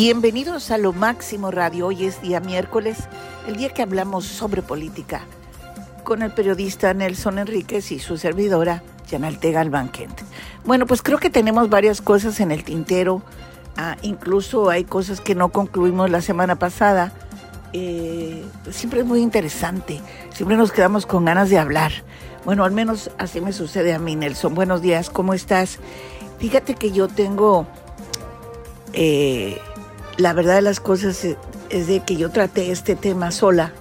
Bienvenidos a Lo Máximo Radio. Hoy es día miércoles, el día que hablamos sobre política, con el periodista Nelson Enríquez y su servidora, Yanalte Galván Kent. Bueno, pues creo que tenemos varias cosas en el tintero. Ah, incluso hay cosas que no concluimos la semana pasada. Eh, siempre es muy interesante. Siempre nos quedamos con ganas de hablar. Bueno, al menos así me sucede a mí, Nelson. Buenos días, ¿cómo estás? Fíjate que yo tengo eh, la verdad de las cosas es de que yo traté este tema sola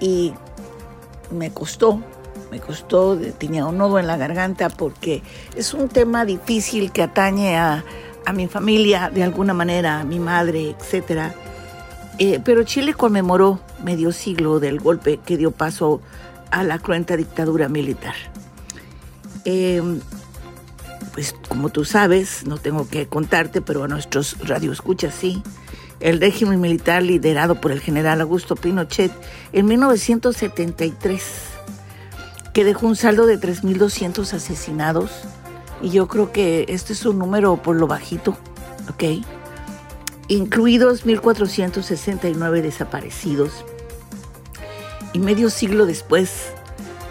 y me costó, me costó, tenía un nodo en la garganta porque es un tema difícil que atañe a, mi familia de alguna manera, a mi madre, etc. Eh, pero Chile conmemoró medio siglo del golpe que dio paso a la cruenta dictadura militar. Eh, pues como tú sabes, no tengo que contarte, pero a nuestros radioescuchas sí, el régimen militar liderado por el general Augusto Pinochet en 1973, que dejó un saldo de 3.200 asesinados, y yo creo que este es un número por lo bajito, ¿ok? Incluidos 1.469 desaparecidos. Y medio siglo después,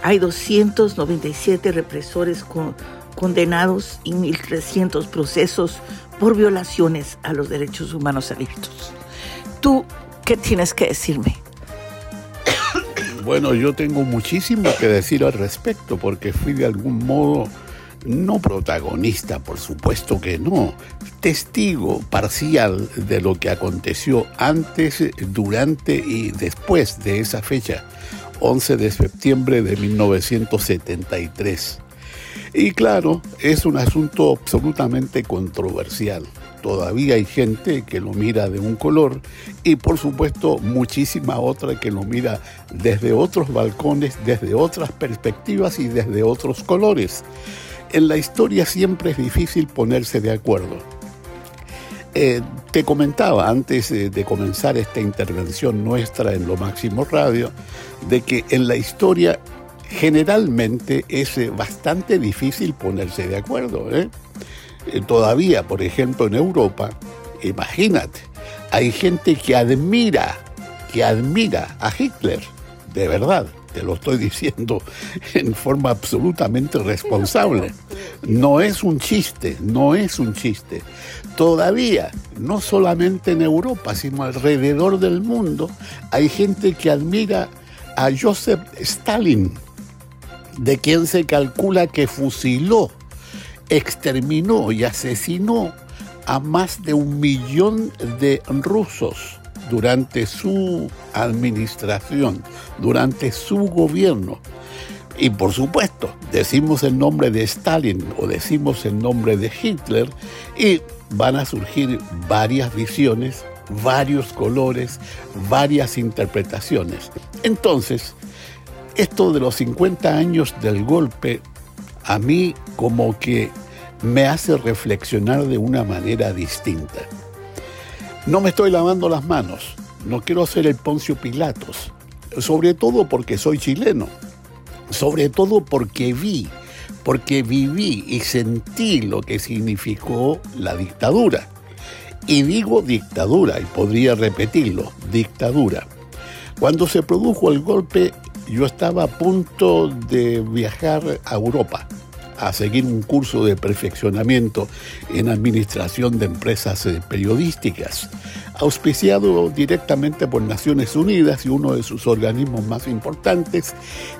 hay 297 represores con condenados y 1.300 procesos por violaciones a los derechos humanos abiertos. ¿Tú qué tienes que decirme? Bueno, yo tengo muchísimo que decir al respecto porque fui de algún modo no protagonista, por supuesto que no, testigo parcial de lo que aconteció antes, durante y después de esa fecha, 11 de septiembre de 1973. Y claro, es un asunto absolutamente controversial. Todavía hay gente que lo mira de un color y por supuesto muchísima otra que lo mira desde otros balcones, desde otras perspectivas y desde otros colores. En la historia siempre es difícil ponerse de acuerdo. Eh, te comentaba antes de comenzar esta intervención nuestra en Lo Máximo Radio, de que en la historia generalmente es eh, bastante difícil ponerse de acuerdo. ¿eh? Eh, todavía, por ejemplo, en Europa, imagínate, hay gente que admira, que admira a Hitler, de verdad, te lo estoy diciendo en forma absolutamente responsable. No es un chiste, no es un chiste. Todavía, no solamente en Europa, sino alrededor del mundo, hay gente que admira a Joseph Stalin, de quien se calcula que fusiló, exterminó y asesinó a más de un millón de rusos durante su administración, durante su gobierno. Y por supuesto, decimos el nombre de Stalin o decimos el nombre de Hitler y van a surgir varias visiones, varios colores, varias interpretaciones. Entonces, esto de los 50 años del golpe, a mí como que me hace reflexionar de una manera distinta. No me estoy lavando las manos, no quiero ser el Poncio Pilatos, sobre todo porque soy chileno, sobre todo porque vi, porque viví y sentí lo que significó la dictadura. Y digo dictadura, y podría repetirlo, dictadura. Cuando se produjo el golpe, yo estaba a punto de viajar a Europa a seguir un curso de perfeccionamiento en administración de empresas eh, periodísticas, auspiciado directamente por Naciones Unidas y uno de sus organismos más importantes,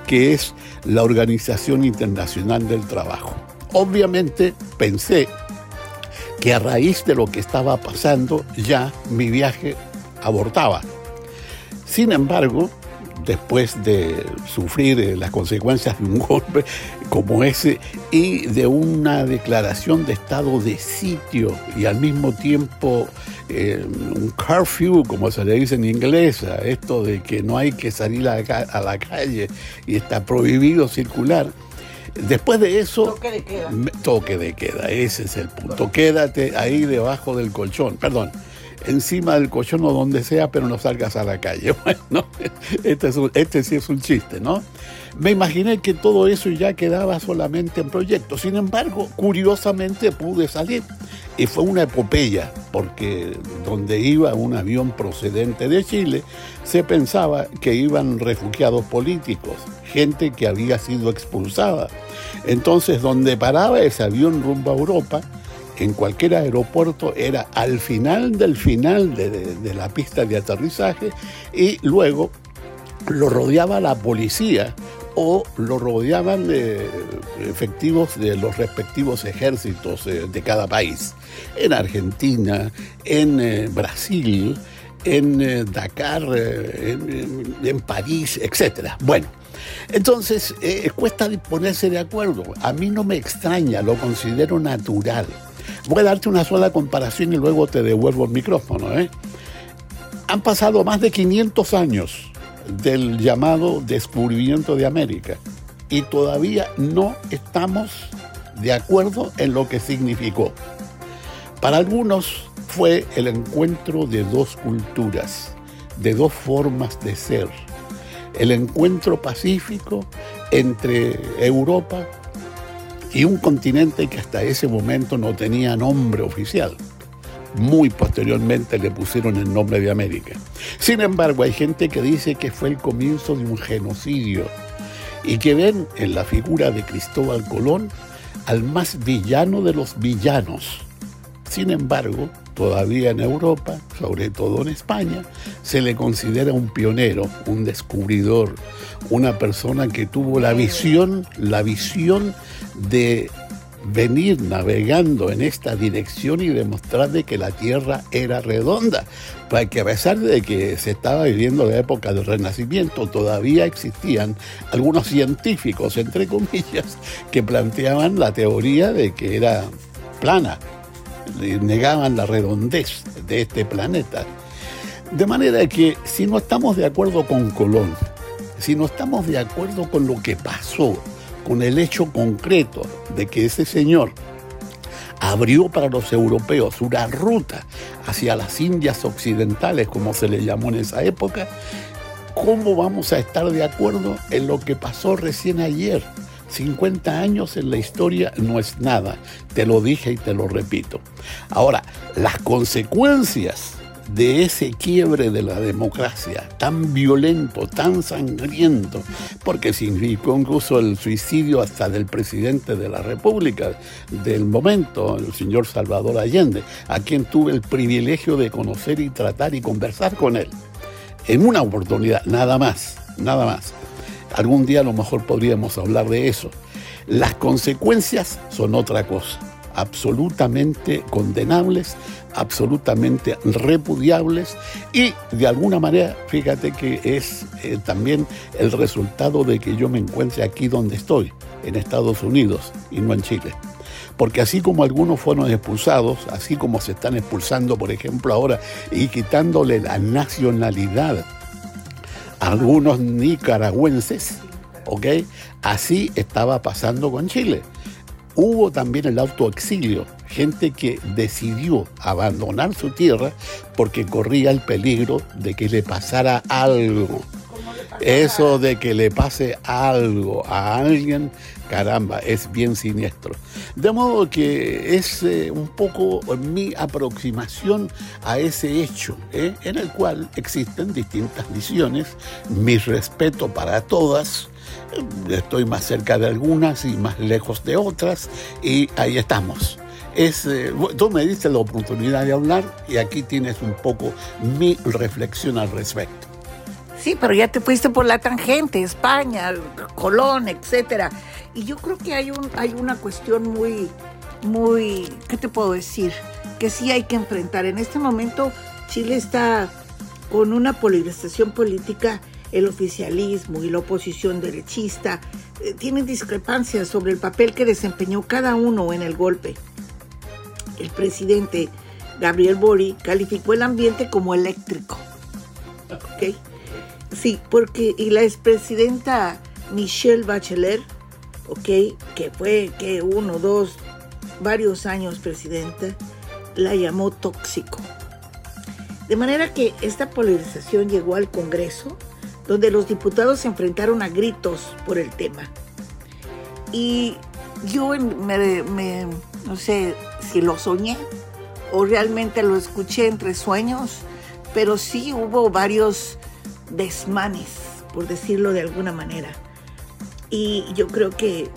que es la Organización Internacional del Trabajo. Obviamente pensé que a raíz de lo que estaba pasando ya mi viaje abortaba. Sin embargo, después de sufrir eh, las consecuencias de un golpe como ese y de una declaración de estado de sitio y al mismo tiempo eh, un curfew, como se le dice en inglés, esto de que no hay que salir a, la calle y está prohibido circular. Después de eso, toque de queda. toque de queda, ese es el punto. Quédate ahí debajo del colchón, perdón. Encima del colchón o donde sea, pero no salgas a la calle. Bueno, este, este sí es un chiste, ¿no? Me imaginé que todo eso ya quedaba solamente en proyecto. Sin embargo, curiosamente pude salir. Y fue una epopeya, porque donde iba un avión procedente de Chile, se pensaba que iban refugiados políticos, gente que había sido expulsada. Entonces, donde paraba ese avión rumbo a Europa, en cualquier aeropuerto era al final del final de, la pista de aterrizaje y luego lo rodeaba la policía o lo rodeaban eh, efectivos de los respectivos ejércitos eh, de cada país. En Argentina, en eh, Brasil, en Dakar, en, en, París, etc. Bueno, entonces cuesta ponerse de acuerdo. A mí no me extraña, lo considero natural. Voy a darte una sola comparación y luego te devuelvo el micrófono. Han pasado más de 500 años del llamado descubrimiento de América y todavía no estamos de acuerdo en lo que significó. Para algunos fue el encuentro de dos culturas, de dos formas de ser, el encuentro pacífico entre Europa y un continente que hasta ese momento no tenía nombre oficial muy posteriormente le pusieron el nombre de América. Sin embargo, hay gente que dice que fue el comienzo de un genocidio y que ven en la figura de Cristóbal Colón al más villano de los villanos. Sin embargo, todavía en Europa, sobre todo en España, se le considera un pionero, un descubridor, una persona que tuvo la visión, la visión de venir navegando en esta dirección y demostrar de que la Tierra era redonda, para que a pesar de que se estaba viviendo la época del Renacimiento, todavía existían algunos científicos, entre comillas, que planteaban la teoría de que era plana, negaban la redondez de este planeta. De manera que si no estamos de acuerdo con Colón, si no estamos de acuerdo con lo que pasó, con el hecho concreto de que ese señor abrió para los europeos una ruta hacia las Indias Occidentales, como se le llamó en esa época, ¿cómo vamos a estar de acuerdo en lo que pasó recién ayer? 50 años en la historia no es nada, te lo dije y te lo repito. Ahora, las consecuencias de ese quiebre de la democracia tan violento, tan sangriento, porque significó incluso el suicidio hasta del presidente de la República del momento, el señor Salvador Allende, a quien tuve el privilegio de conocer y tratar y conversar con él. En una oportunidad, nada más, nada más. Algún día a lo mejor podríamos hablar de eso. Las consecuencias son otra cosa absolutamente condenables, absolutamente repudiables y de alguna manera, fíjate que es eh, también el resultado de que yo me encuentre aquí donde estoy, en Estados Unidos y no en Chile. Porque así como algunos fueron expulsados, así como se están expulsando, por ejemplo, ahora y quitándole la nacionalidad a algunos nicaragüenses, ¿ok? Así estaba pasando con Chile. Hubo también el autoexilio, gente que decidió abandonar su tierra porque corría el peligro de que le pasara algo. Eso de que le pase algo a alguien, caramba, es bien siniestro. De modo que es eh, un poco mi aproximación a ese hecho, ¿eh? en el cual existen distintas visiones, mi respeto para todas, estoy más cerca de algunas y más lejos de otras, y ahí estamos. Es, eh, tú me diste la oportunidad de hablar y aquí tienes un poco mi reflexión al respecto. Sí, pero ya te fuiste por la tangente, España, Colón, etcétera. Y yo creo que hay un, hay una cuestión muy, muy, ¿qué te puedo decir? Que sí hay que enfrentar. En este momento Chile está con una polarización política el oficialismo y la oposición derechista eh, tienen discrepancias sobre el papel que desempeñó cada uno en el golpe. El presidente Gabriel Bori calificó el ambiente como eléctrico. Sí, porque y la expresidenta Michelle Bachelet. Que fue que uno, dos, varios años presidenta, la llamó tóxico. De manera que esta polarización llegó al Congreso, donde los diputados se enfrentaron a gritos por el tema. Y yo no sé si lo soñé o realmente lo escuché entre sueños, pero sí hubo varios desmanes, por decirlo de alguna manera. Y yo creo que,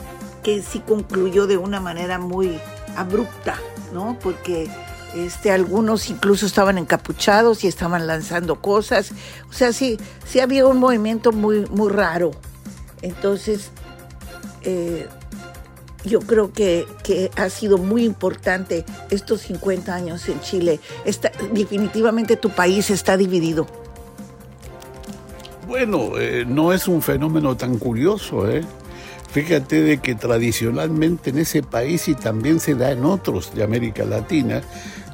que sí concluyó de una manera muy abrupta, ¿no? Porque este, algunos incluso estaban encapuchados y estaban lanzando cosas. O sea, sí, sí había un movimiento muy, muy raro. Entonces, eh, yo creo que, que, ha sido muy importante estos 50 años en Chile. Está, definitivamente tu país está dividido. Bueno, eh, no es un fenómeno tan curioso, ¿eh? Fíjate de que tradicionalmente en ese país y también se da en otros de América Latina,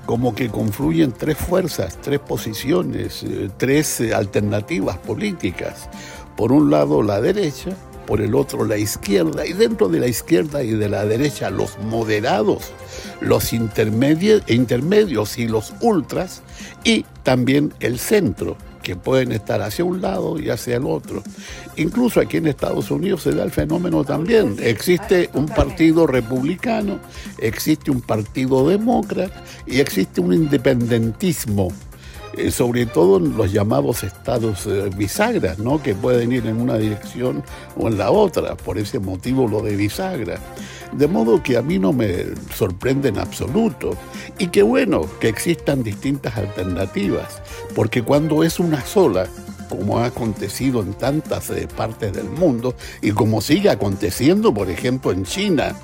como que confluyen tres fuerzas, tres posiciones, eh, tres eh, alternativas políticas. Por un lado la derecha, por el otro la izquierda, y dentro de la izquierda y de la derecha los moderados, los intermedios, intermedios y los ultras, y también el centro que pueden estar hacia un lado y hacia el otro. Incluso aquí en Estados Unidos se da el fenómeno también. Existe un partido republicano, existe un partido demócrata y existe un independentismo eh, sobre todo en los llamados estados eh, bisagras, ¿no? que pueden ir en una dirección o en la otra, por ese motivo lo de bisagra. De modo que a mí no me sorprende en absoluto. Y qué bueno que existan distintas alternativas, porque cuando es una sola, como ha acontecido en tantas eh, partes del mundo y como sigue aconteciendo, por ejemplo, en China,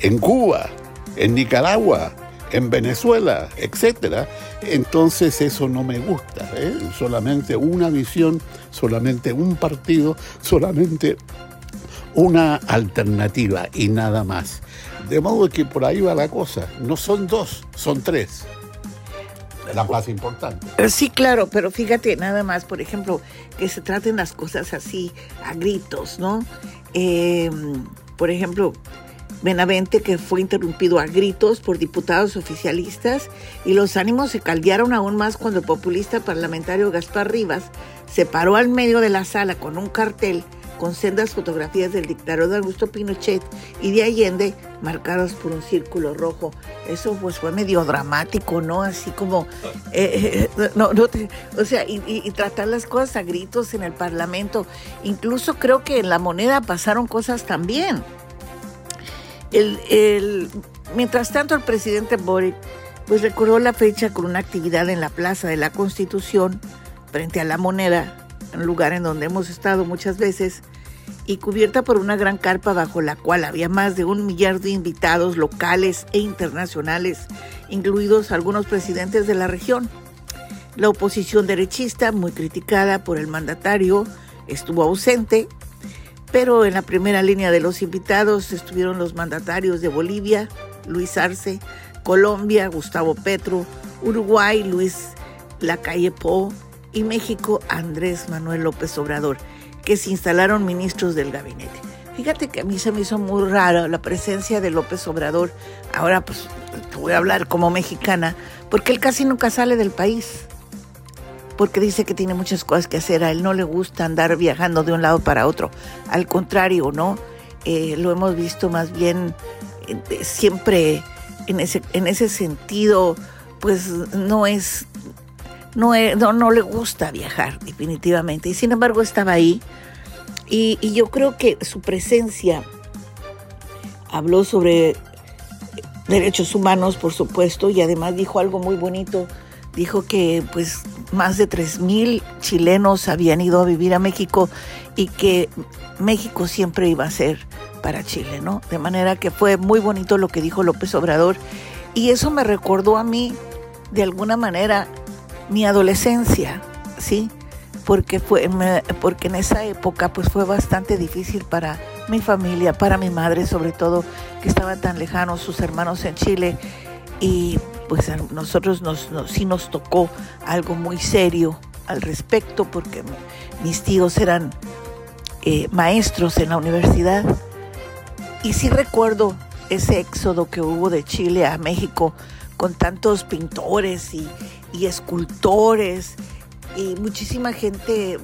en Cuba, en Nicaragua, en Venezuela, etcétera, entonces eso no me gusta. ¿eh? Solamente una visión, solamente un partido, solamente una alternativa y nada más. De modo que por ahí va la cosa. No son dos, son tres. La más importante. Eh, sí, claro, pero fíjate nada más, por ejemplo, que se traten las cosas así a gritos, ¿no? Eh, por ejemplo, Benavente, que fue interrumpido a gritos por diputados oficialistas, y los ánimos se caldearon aún más cuando el populista parlamentario Gaspar Rivas se paró al medio de la sala con un cartel con sendas fotografías del dictador de Augusto Pinochet y de Allende marcadas por un círculo rojo. Eso pues fue medio dramático, ¿no? Así como, eh, eh, no, no o sea, y, tratar las cosas a gritos en el Parlamento. Incluso creo que en la moneda pasaron cosas también. Mientras tanto, el presidente Boric pues recordó la fecha con una actividad en la Plaza de la Constitución frente a la moneda, un lugar en donde hemos estado muchas veces, y cubierta por una gran carpa bajo la cual había más de un millar de invitados locales e internacionales, incluidos algunos presidentes de la región. La oposición derechista, muy criticada por el mandatario, estuvo ausente pero en la primera línea de los invitados estuvieron los mandatarios de Bolivia, Luis Arce, Colombia, Gustavo Petro, Uruguay, Luis Lacalle Po y México, Andrés Manuel López Obrador, que se instalaron ministros del gabinete. Fíjate que a mí se me hizo muy rara la presencia de López Obrador. Ahora pues te voy a hablar como mexicana, porque él casi nunca sale del país porque dice que tiene muchas cosas que hacer. A él no le gusta andar viajando de un lado para otro. Al contrario, ¿no? Eh, lo hemos visto más bien eh, siempre en ese, en ese sentido, pues no es, no, no, le gusta viajar definitivamente. Y sin embargo estaba ahí. Y, y yo creo que su presencia habló sobre derechos humanos, por supuesto, y además dijo algo muy bonito. Dijo que pues más de 3.000 chilenos habían ido a vivir a México y que México siempre iba a ser para Chile, ¿no? De manera que fue muy bonito lo que dijo López Obrador y eso me recordó a mí, de alguna manera, mi adolescencia, ¿sí? Porque, fue, porque en esa época pues fue bastante difícil para mi familia, para mi madre sobre todo, que estaban tan lejanos sus hermanos en Chile y pues a nosotros nos, sí nos tocó algo muy serio al respecto porque mis tíos eran eh, maestros en la universidad. Y sí recuerdo ese éxodo que hubo de Chile a México con tantos pintores y, escultores y muchísima gente,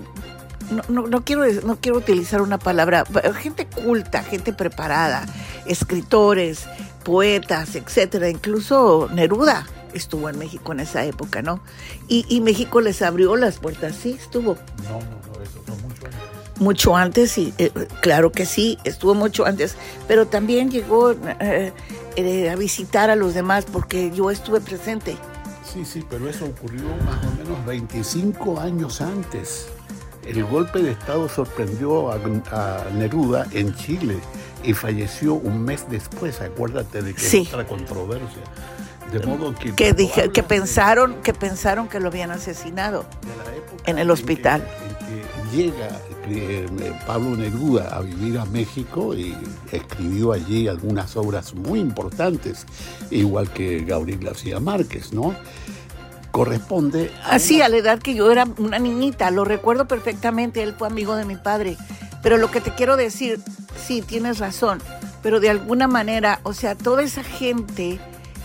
no, no, quiero, no quiero utilizar una palabra, gente culta, gente preparada, escritores, poetas, etcétera, incluso Neruda estuvo en México en esa época, ¿no? Y, México les abrió las puertas, sí, estuvo. No, no, no, eso fue mucho antes. Mucho antes, sí, eh, claro que sí, estuvo mucho antes, pero también llegó eh, eh, a visitar a los demás porque yo estuve presente. Sí, sí, pero eso ocurrió más o menos 25 años antes. El golpe de Estado sorprendió a, Neruda en Chile y falleció un mes después, acuérdate de que sí. otra controversia. De modo que, que, dije, que pensaron que pensaron que lo habían asesinado en el hospital. En que, llega eh, Pablo Neruda a vivir a México y escribió allí algunas obras muy importantes, igual que Gabriel García Márquez, ¿no? Corresponde Así, a la edad que yo era una niñita, lo recuerdo perfectamente, él fue amigo de mi padre. Pero lo que te quiero decir, sí, tienes razón, pero de alguna manera, o sea, toda esa gente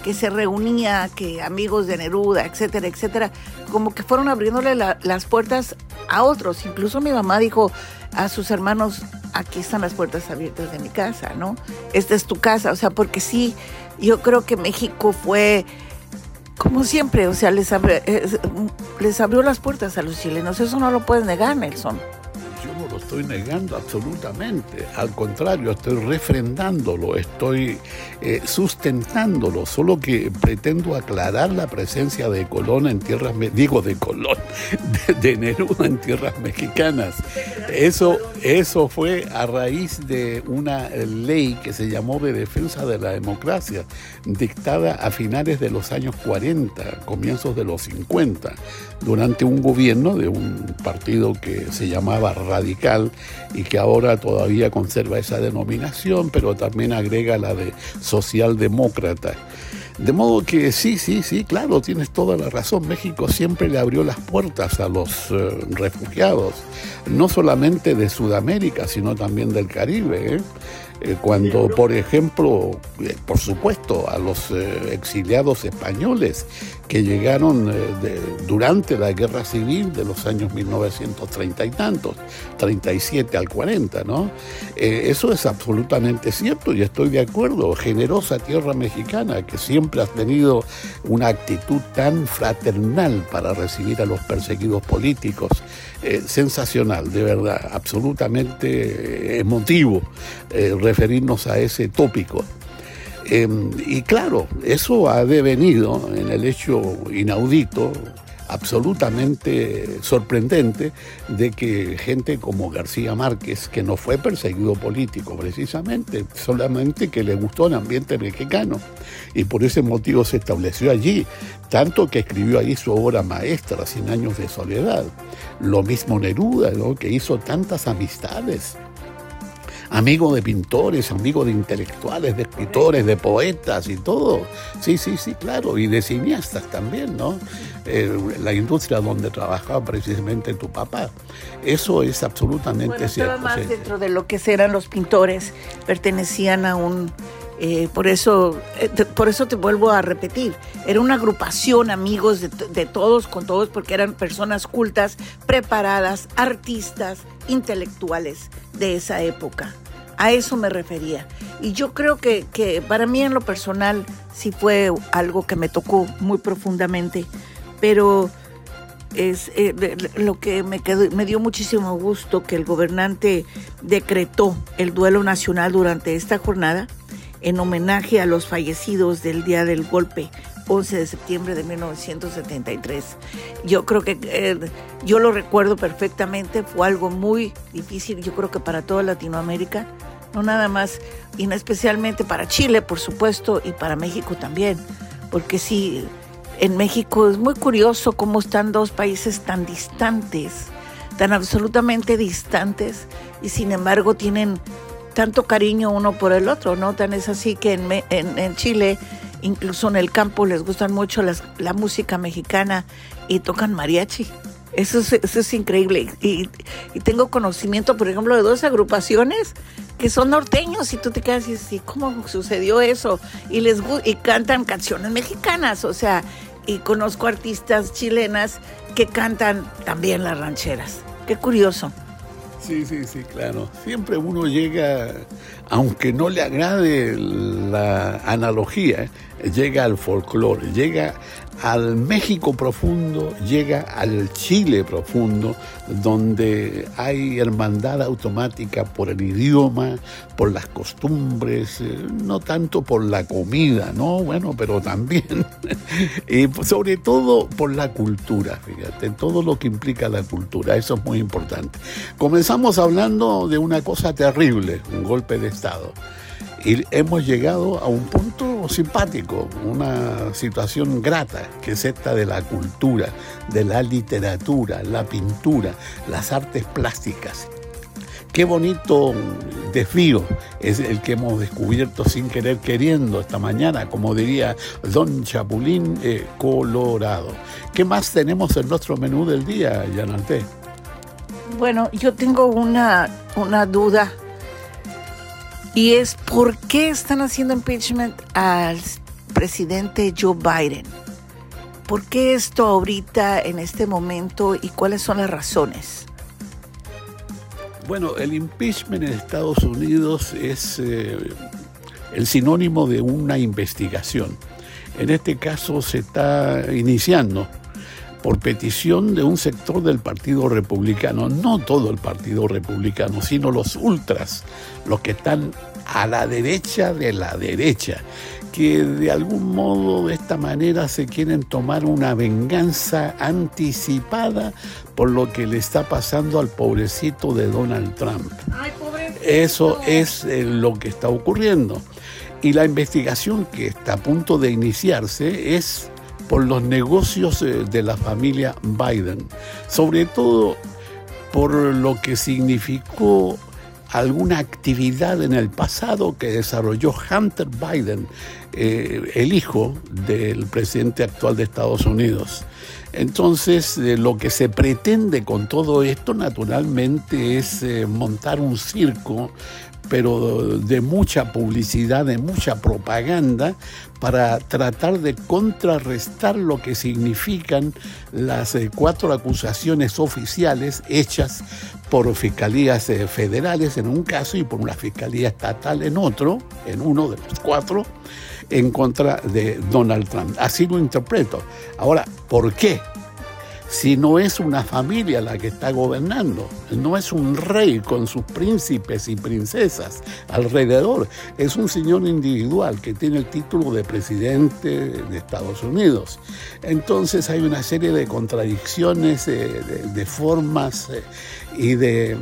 que se reunía, que amigos de Neruda, etcétera, etcétera, como que fueron abriéndole las puertas a otros. Incluso mi mamá dijo a sus hermanos, aquí están las puertas abiertas de mi casa, ¿no? Esta es tu casa, o sea, porque sí, yo creo que México fue como siempre, o sea, les, les abrió las puertas a los chilenos, eso no lo puedes negar, Nelson estoy negando absolutamente. Al contrario, estoy refrendándolo, estoy eh, sustentándolo. Solo que pretendo aclarar la presencia de Colón en tierras, digo de Colón, de, Neruda en tierras mexicanas. Eso, eso fue a raíz de una ley que se llamó de defensa de la democracia, dictada a finales de los años 40, comienzos de los 50, durante un gobierno de un partido que se llamaba Radical y que ahora todavía conserva esa denominación, pero también agrega la de socialdemócrata. De modo que sí, sí, sí, claro, tienes toda la razón. México siempre le abrió las puertas a los eh, refugiados, no solamente de Sudamérica, sino también del Caribe. ¿eh? Eh, cuando, por ejemplo, por supuesto, a los exiliados españoles que llegaron durante la guerra civil de los años 1930 y tantos, 37 al 40, ¿no? eso es absolutamente cierto y estoy de acuerdo. Generosa tierra mexicana que siempre ha tenido una actitud tan fraternal para recibir a los perseguidos políticos. sensacional, de verdad, absolutamente emotivo referirnos a ese tópico. Em, y claro, eso ha devenido en el hecho inaudito, absolutamente sorprendente, de que gente como García Márquez, que no fue perseguido político precisamente, solamente que le gustó el ambiente mexicano, y por ese motivo se estableció allí, tanto que escribió allí su obra maestra, Cien años de soledad. Lo mismo Neruda, que hizo tantas amistades amigo de pintores, amigo de intelectuales, de escritores, de poetas y todo. Sí, sí, sí, claro, y de cineastas también, ¿no? Eh, la industria donde trabajaba precisamente tu papá. Eso es absolutamente cierto. más dentro de lo que eran los pintores, pertenecían a un... Eh, por eso, eh, por eso te vuelvo a repetir, era una agrupación amigos de, todos con todos porque eran personas cultas, preparadas, artistas, intelectuales de esa época. A eso me refería. Y yo creo que, para mí en lo personal sí fue algo que me tocó muy profundamente, pero es eh, lo que me, quedó, me dio muchísimo gusto que el gobernante decretó el duelo nacional durante esta jornada en homenaje a los fallecidos del día del golpe 11 de septiembre de 1973. Yo creo que eh, yo lo recuerdo perfectamente, fue algo muy difícil, yo creo que para toda Latinoamérica, no nada más, y no especialmente para Chile, por supuesto, y para México también, porque sí, en México es muy curioso cómo están dos países tan distantes, tan absolutamente distantes, y sin embargo tienen tanto cariño uno por el otro, ¿no? Tan es así que en, en, en Chile incluso en el campo les gustan mucho la música mexicana y tocan mariachi. Eso es, eso es increíble. Y, tengo conocimiento, por ejemplo, de dos agrupaciones que son norteños y tú te quedas así, ¿cómo sucedió eso? Y les y cantan canciones mexicanas, o sea, y conozco artistas chilenas que cantan también las rancheras. Qué curioso. Sí, sí, sí, claro. Siempre uno llega, aunque no le agrade la analogía, llega al folclore, llega al México profundo, llega al Chile profundo, donde hay hermandad automática por el idioma, por las costumbres, eh, no tanto por la comida, ¿no? Bueno, pero también, y sobre todo por la cultura, fíjate, todo lo que implica la cultura, eso es muy importante. Comenzamos hablando de una cosa terrible, un golpe de Estado. Y hemos llegado a un punto simpático, una situación grata, que es esta de la cultura, de la literatura, la pintura, las artes plásticas. Qué bonito desvío es el que hemos descubierto sin querer queriendo esta mañana, como diría Don Chapulín eh, Colorado. ¿Qué más tenemos en nuestro menú del día, Yanante? Bueno, yo tengo una, una duda y es por qué están haciendo impeachment al presidente Joe Biden. ¿Por qué esto ahorita, en este momento, y cuáles son las razones? Bueno, el impeachment en Estados Unidos es eh, el sinónimo de una investigación. En este caso se está iniciando por petición de un sector del Partido Republicano, no todo el Partido Republicano, sino los ultras, los que están a la derecha de la derecha, que de algún modo de esta manera se quieren tomar una venganza anticipada por lo que le está pasando al pobrecito de Donald Trump. Eso es eh, lo que está ocurriendo. Y la investigación que está a punto de iniciarse es por los negocios eh, de la familia Biden, sobre todo por lo que significó alguna actividad en el pasado que desarrolló Hunter Biden, eh, el hijo del presidente actual de Estados Unidos. Entonces, eh, lo que se pretende con todo esto, naturalmente, es montar un circo pero de mucha publicidad, de mucha propaganda, para tratar de contrarrestar lo que significan las eh, cuatro acusaciones oficiales hechas por fiscalías eh, federales en un caso y por una fiscalía estatal en otro, en uno de los cuatro, en contra de Donald Trump. Así lo interpreto. Ahora, ¿por qué? Si no es una familia la que está gobernando, no es un rey con sus príncipes y princesas alrededor, es un señor individual que tiene el título de presidente de Estados Unidos. Entonces hay una serie de contradicciones, eh, de, formas eh, y de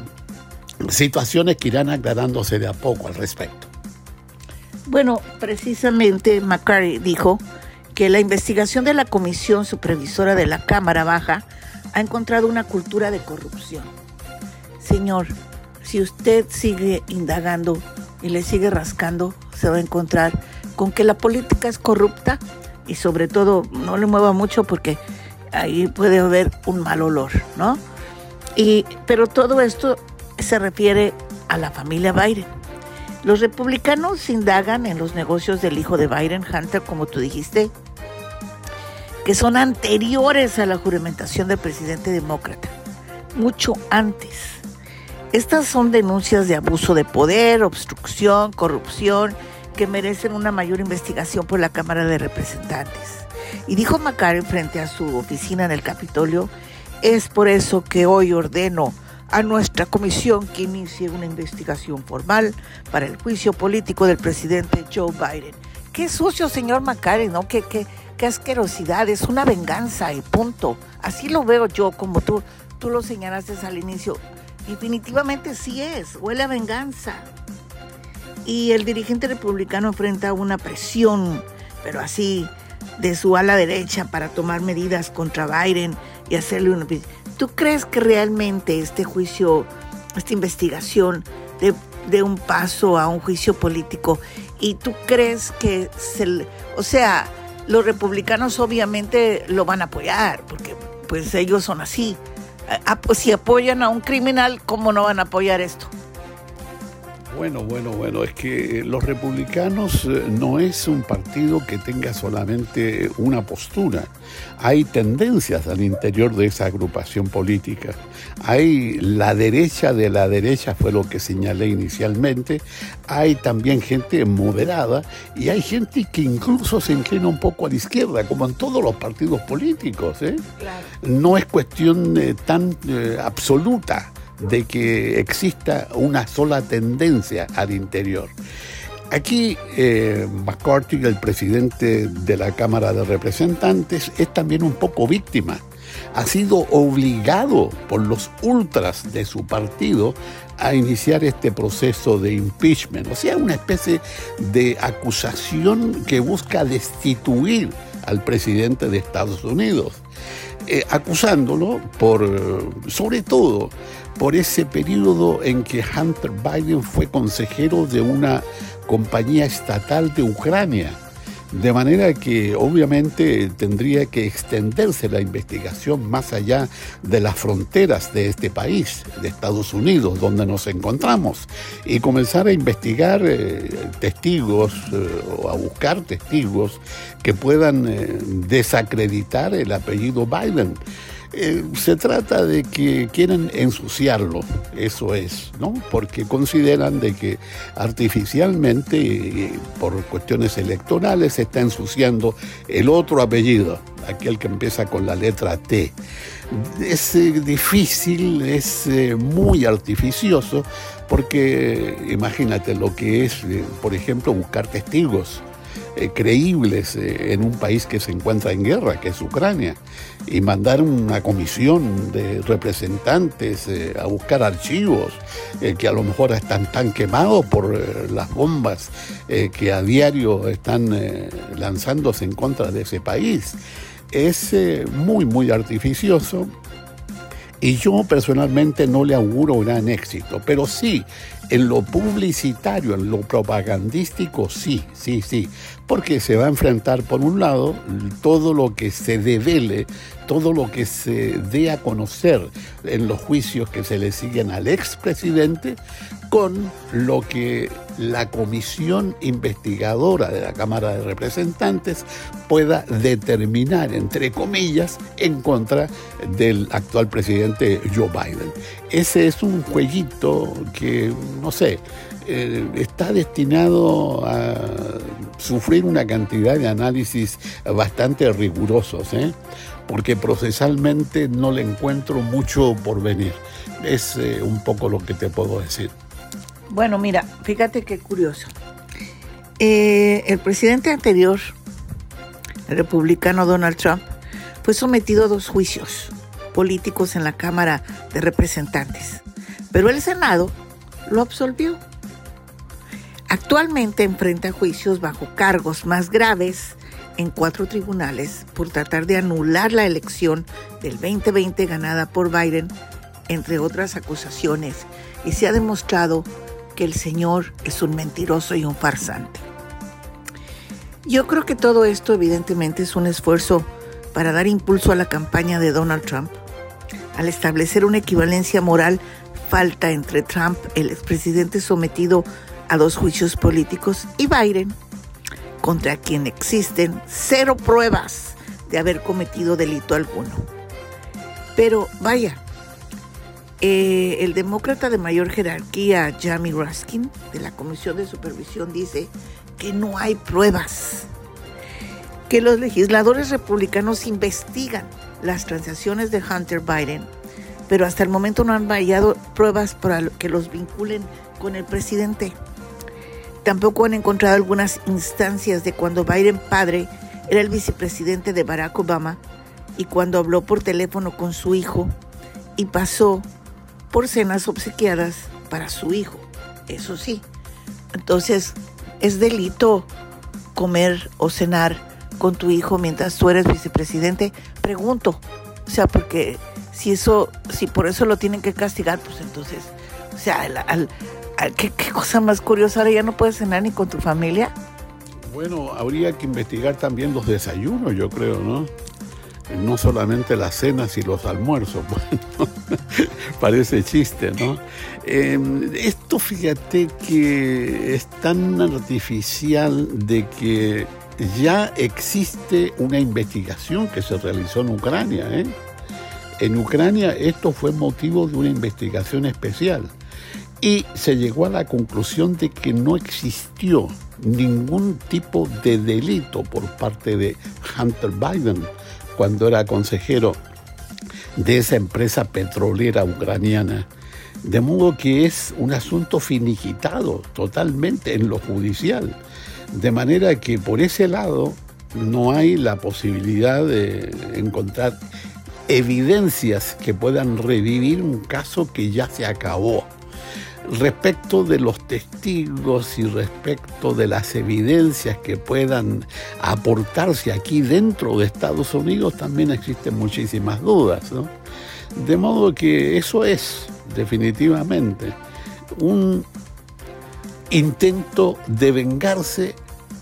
situaciones que irán aclarándose de a poco al respecto. Bueno, precisamente McCarthy dijo que la investigación de la Comisión Supervisora de la Cámara Baja ha encontrado una cultura de corrupción. Señor, si usted sigue indagando y le sigue rascando, se va a encontrar con que la política es corrupta y sobre todo no le mueva mucho porque ahí puede haber un mal olor, ¿no? Y, pero todo esto se refiere a la familia Biden. Los republicanos indagan en los negocios del hijo de Biden, Hunter, como tú dijiste, que son anteriores a la juramentación del presidente demócrata, mucho antes. Estas son denuncias de abuso de poder, obstrucción, corrupción, que merecen una mayor investigación por la Cámara de Representantes. Y dijo McCarthy frente a su oficina en el Capitolio, es por eso que hoy ordeno a nuestra comisión que inicie una investigación formal para el juicio político del presidente Joe Biden. Qué sucio, señor McCarthy, ¿no? Qué asquerosidad, es una venganza y punto. Así lo veo yo, como tú, tú lo señalaste al inicio. Definitivamente sí es, huele a venganza. Y el dirigente republicano enfrenta una presión, pero así, de su ala derecha para tomar medidas contra Biden y hacerle una... ¿Tú crees que realmente este juicio, esta investigación de, de un paso a un juicio político y tú crees que se... O sea, los republicanos obviamente lo van a apoyar, porque pues ellos son así. Si apoyan a un criminal, ¿cómo no van a apoyar esto? Bueno, bueno, bueno, es que los republicanos eh, no es un partido que tenga solamente una postura. Hay tendencias al interior de esa agrupación política. Hay la derecha de la derecha, fue lo que señalé inicialmente. Hay también gente moderada y hay gente que incluso se inclina un poco a la izquierda, como en todos los partidos políticos. ¿eh? No es cuestión eh, tan absoluta de que exista una sola tendencia al interior. Aquí eh, McCarthy, el presidente de la Cámara de Representantes, es también un poco víctima. Ha sido obligado por los ultras de su partido a iniciar este proceso de impeachment, o sea, una especie de acusación que busca destituir al presidente de Estados Unidos, eh, acusándolo por, sobre todo, por ese periodo en que Hunter Biden fue consejero de una compañía estatal de Ucrania. De manera que obviamente tendría que extenderse la investigación más allá de las fronteras de este país, de Estados Unidos, donde nos encontramos, y comenzar a investigar eh, testigos eh, o a buscar testigos que puedan eh, desacreditar el apellido Biden. Eh, se trata de que quieren ensuciarlo, eso es, ¿no? Porque consideran de que artificialmente, eh, por cuestiones electorales, se está ensuciando el otro apellido, aquel que empieza con la letra T. Es eh, difícil, es muy artificioso, porque imagínate lo que es, por ejemplo, buscar testigos eh, creíbles eh, en un país que se encuentra en guerra, que es Ucrania, y mandar una comisión de representantes eh, a buscar archivos que a lo mejor están tan quemados por las bombas que a diario están lanzándose en contra de ese país. Es muy, muy artificioso y yo personalmente no le auguro gran éxito, pero sí, en lo publicitario, en lo propagandístico, sí, sí, sí, porque se va a enfrentar, por un lado, todo lo que se devele, todo lo que se dé a conocer en los juicios que se le siguen al expresidente, con lo que la comisión investigadora de la Cámara de Representantes pueda determinar, entre comillas, en contra del actual presidente Joe Biden. Ese es un jueguito que, no sé, eh, está destinado a sufrir una cantidad de análisis bastante rigurosos, ¿eh? porque procesalmente no le encuentro mucho por venir. Es eh, un poco lo que te puedo decir. Bueno, mira, fíjate qué curioso. El presidente anterior, el republicano Donald Trump, fue sometido a dos juicios políticos en la Cámara de Representantes, pero el Senado lo absolvió. Actualmente enfrenta juicios bajo cargos más graves en cuatro tribunales por tratar de anular la elección del 2020 ganada por Biden, entre otras acusaciones, y se ha demostrado que el Señor es un mentiroso y un farsante. Yo creo que todo esto evidentemente es un esfuerzo para dar impulso a la campaña de Donald Trump, al establecer una equivalencia moral falta entre Trump, el expresidente sometido a dos juicios políticos, y Biden, contra quien existen cero pruebas de haber cometido delito alguno. Pero vaya, eh, el demócrata de mayor jerarquía, Jamie Raskin, de la Comisión de Supervisión, dice que no hay pruebas, que los legisladores republicanos investigan las transacciones de Hunter Biden, pero hasta el momento no han hallado pruebas para que los vinculen con el presidente. Tampoco han encontrado algunas instancias de cuando Biden padre era el vicepresidente de Barack Obama y cuando habló por teléfono con su hijo y pasó por cenas obsequiadas para su hijo, eso sí. Entonces, ¿es delito comer o cenar con tu hijo mientras tú eres vicepresidente? Pregunto. O sea, porque si eso, si por eso lo tienen que castigar, pues entonces, o sea, al, ¿qué, ¿qué, cosa más curiosa, ahora ya no puedes cenar ni con tu familia. Bueno, habría que investigar también los desayunos, yo creo, ¿no? no solamente las cenas y los almuerzos. parece chiste, ¿no? Em, esto fíjate que es tan artificial de que ya existe una investigación que se realizó en Ucrania. ¿eh? En Ucrania esto fue motivo de una investigación especial y se llegó a la conclusión de que no existió ningún tipo de delito por parte de Hunter Biden cuando era consejero de esa empresa petrolera ucraniana. De modo que es un asunto finiquitado totalmente en lo judicial. De manera que por ese lado no hay la posibilidad de encontrar evidencias que puedan revivir un caso que ya se acabó. Respecto de los testigos y respecto de las evidencias que puedan aportarse aquí dentro de Estados Unidos, también existen muchísimas dudas. De modo que eso es definitivamente un intento de vengarse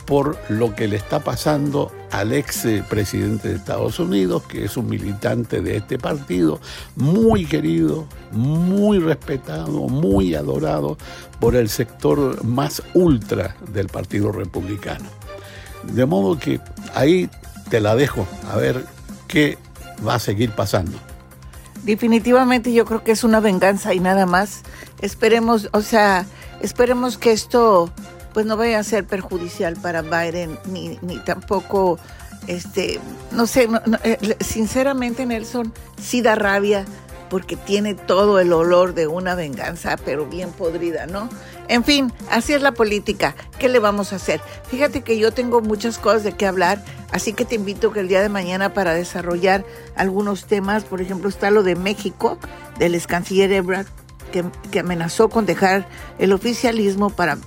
por lo que le está pasando al ex presidente de Estados Unidos, que es un militante de este partido, muy querido, muy respetado, muy adorado por el sector más ultra del Partido Republicano. De modo que ahí te la dejo, a ver qué va a seguir pasando. Definitivamente yo creo que es una venganza y nada más. Esperemos, o sea, esperemos que esto pues no vaya a ser perjudicial para Biden ni, ni tampoco, este, no sé, eh, sinceramente Nelson, sí da rabia porque tiene todo el olor de una venganza, pero bien podrida, ¿no? En fin, así es la política. ¿Qué le vamos a hacer? Fíjate que yo tengo muchas cosas de qué hablar, así que te invito que el día de mañana para desarrollar algunos temas, por ejemplo, está lo de México, del ex canciller Ebrard, que, que amenazó con dejar el oficialismo para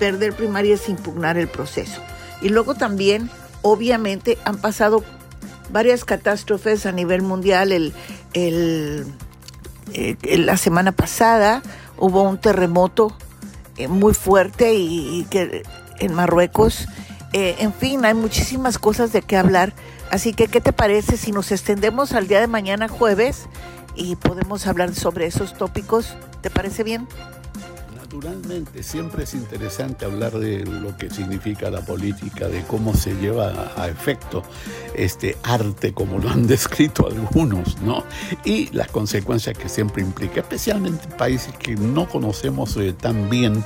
perder primarias e impugnar el proceso. Y luego también, obviamente, han pasado varias catástrofes a nivel mundial. El, el, eh, la semana pasada hubo un terremoto eh, muy fuerte y, que en Marruecos. Eh, en fin, hay muchísimas cosas de qué hablar. Así que, ¿qué te parece si nos extendemos al día de mañana jueves y podemos hablar sobre esos tópicos? ¿Te parece bien? Naturalmente, siempre es interesante hablar de lo que significa la política, de cómo se lleva a efecto este arte, como lo han descrito algunos, ¿no? Y las consecuencias que siempre implica, especialmente en países que no conocemos eh, tan bien,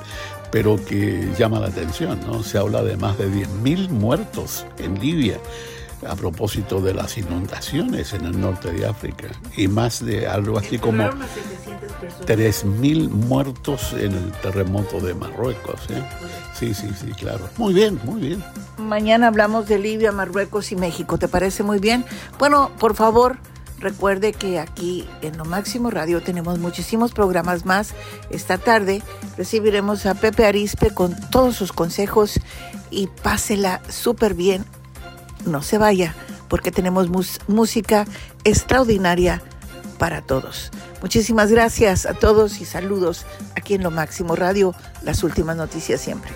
pero que llama la atención, ¿no? Se habla de más de 10.000 muertos en Libia a propósito de las inundaciones en el norte de África y más de algo así como 3.000 muertos en el terremoto de Marruecos. ¿eh? Sí, sí, sí, claro. Muy bien, muy bien. Mañana hablamos de Libia, Marruecos y México. ¿Te parece muy bien? Bueno, por favor, recuerde que aquí en Lo Máximo Radio tenemos muchísimos programas más. Esta tarde recibiremos a Pepe Arispe con todos sus consejos y pásela súper bien no se vaya, porque tenemos música extraordinaria para todos. Muchísimas gracias a todos y saludos aquí en Lo Máximo Radio, las últimas noticias siempre.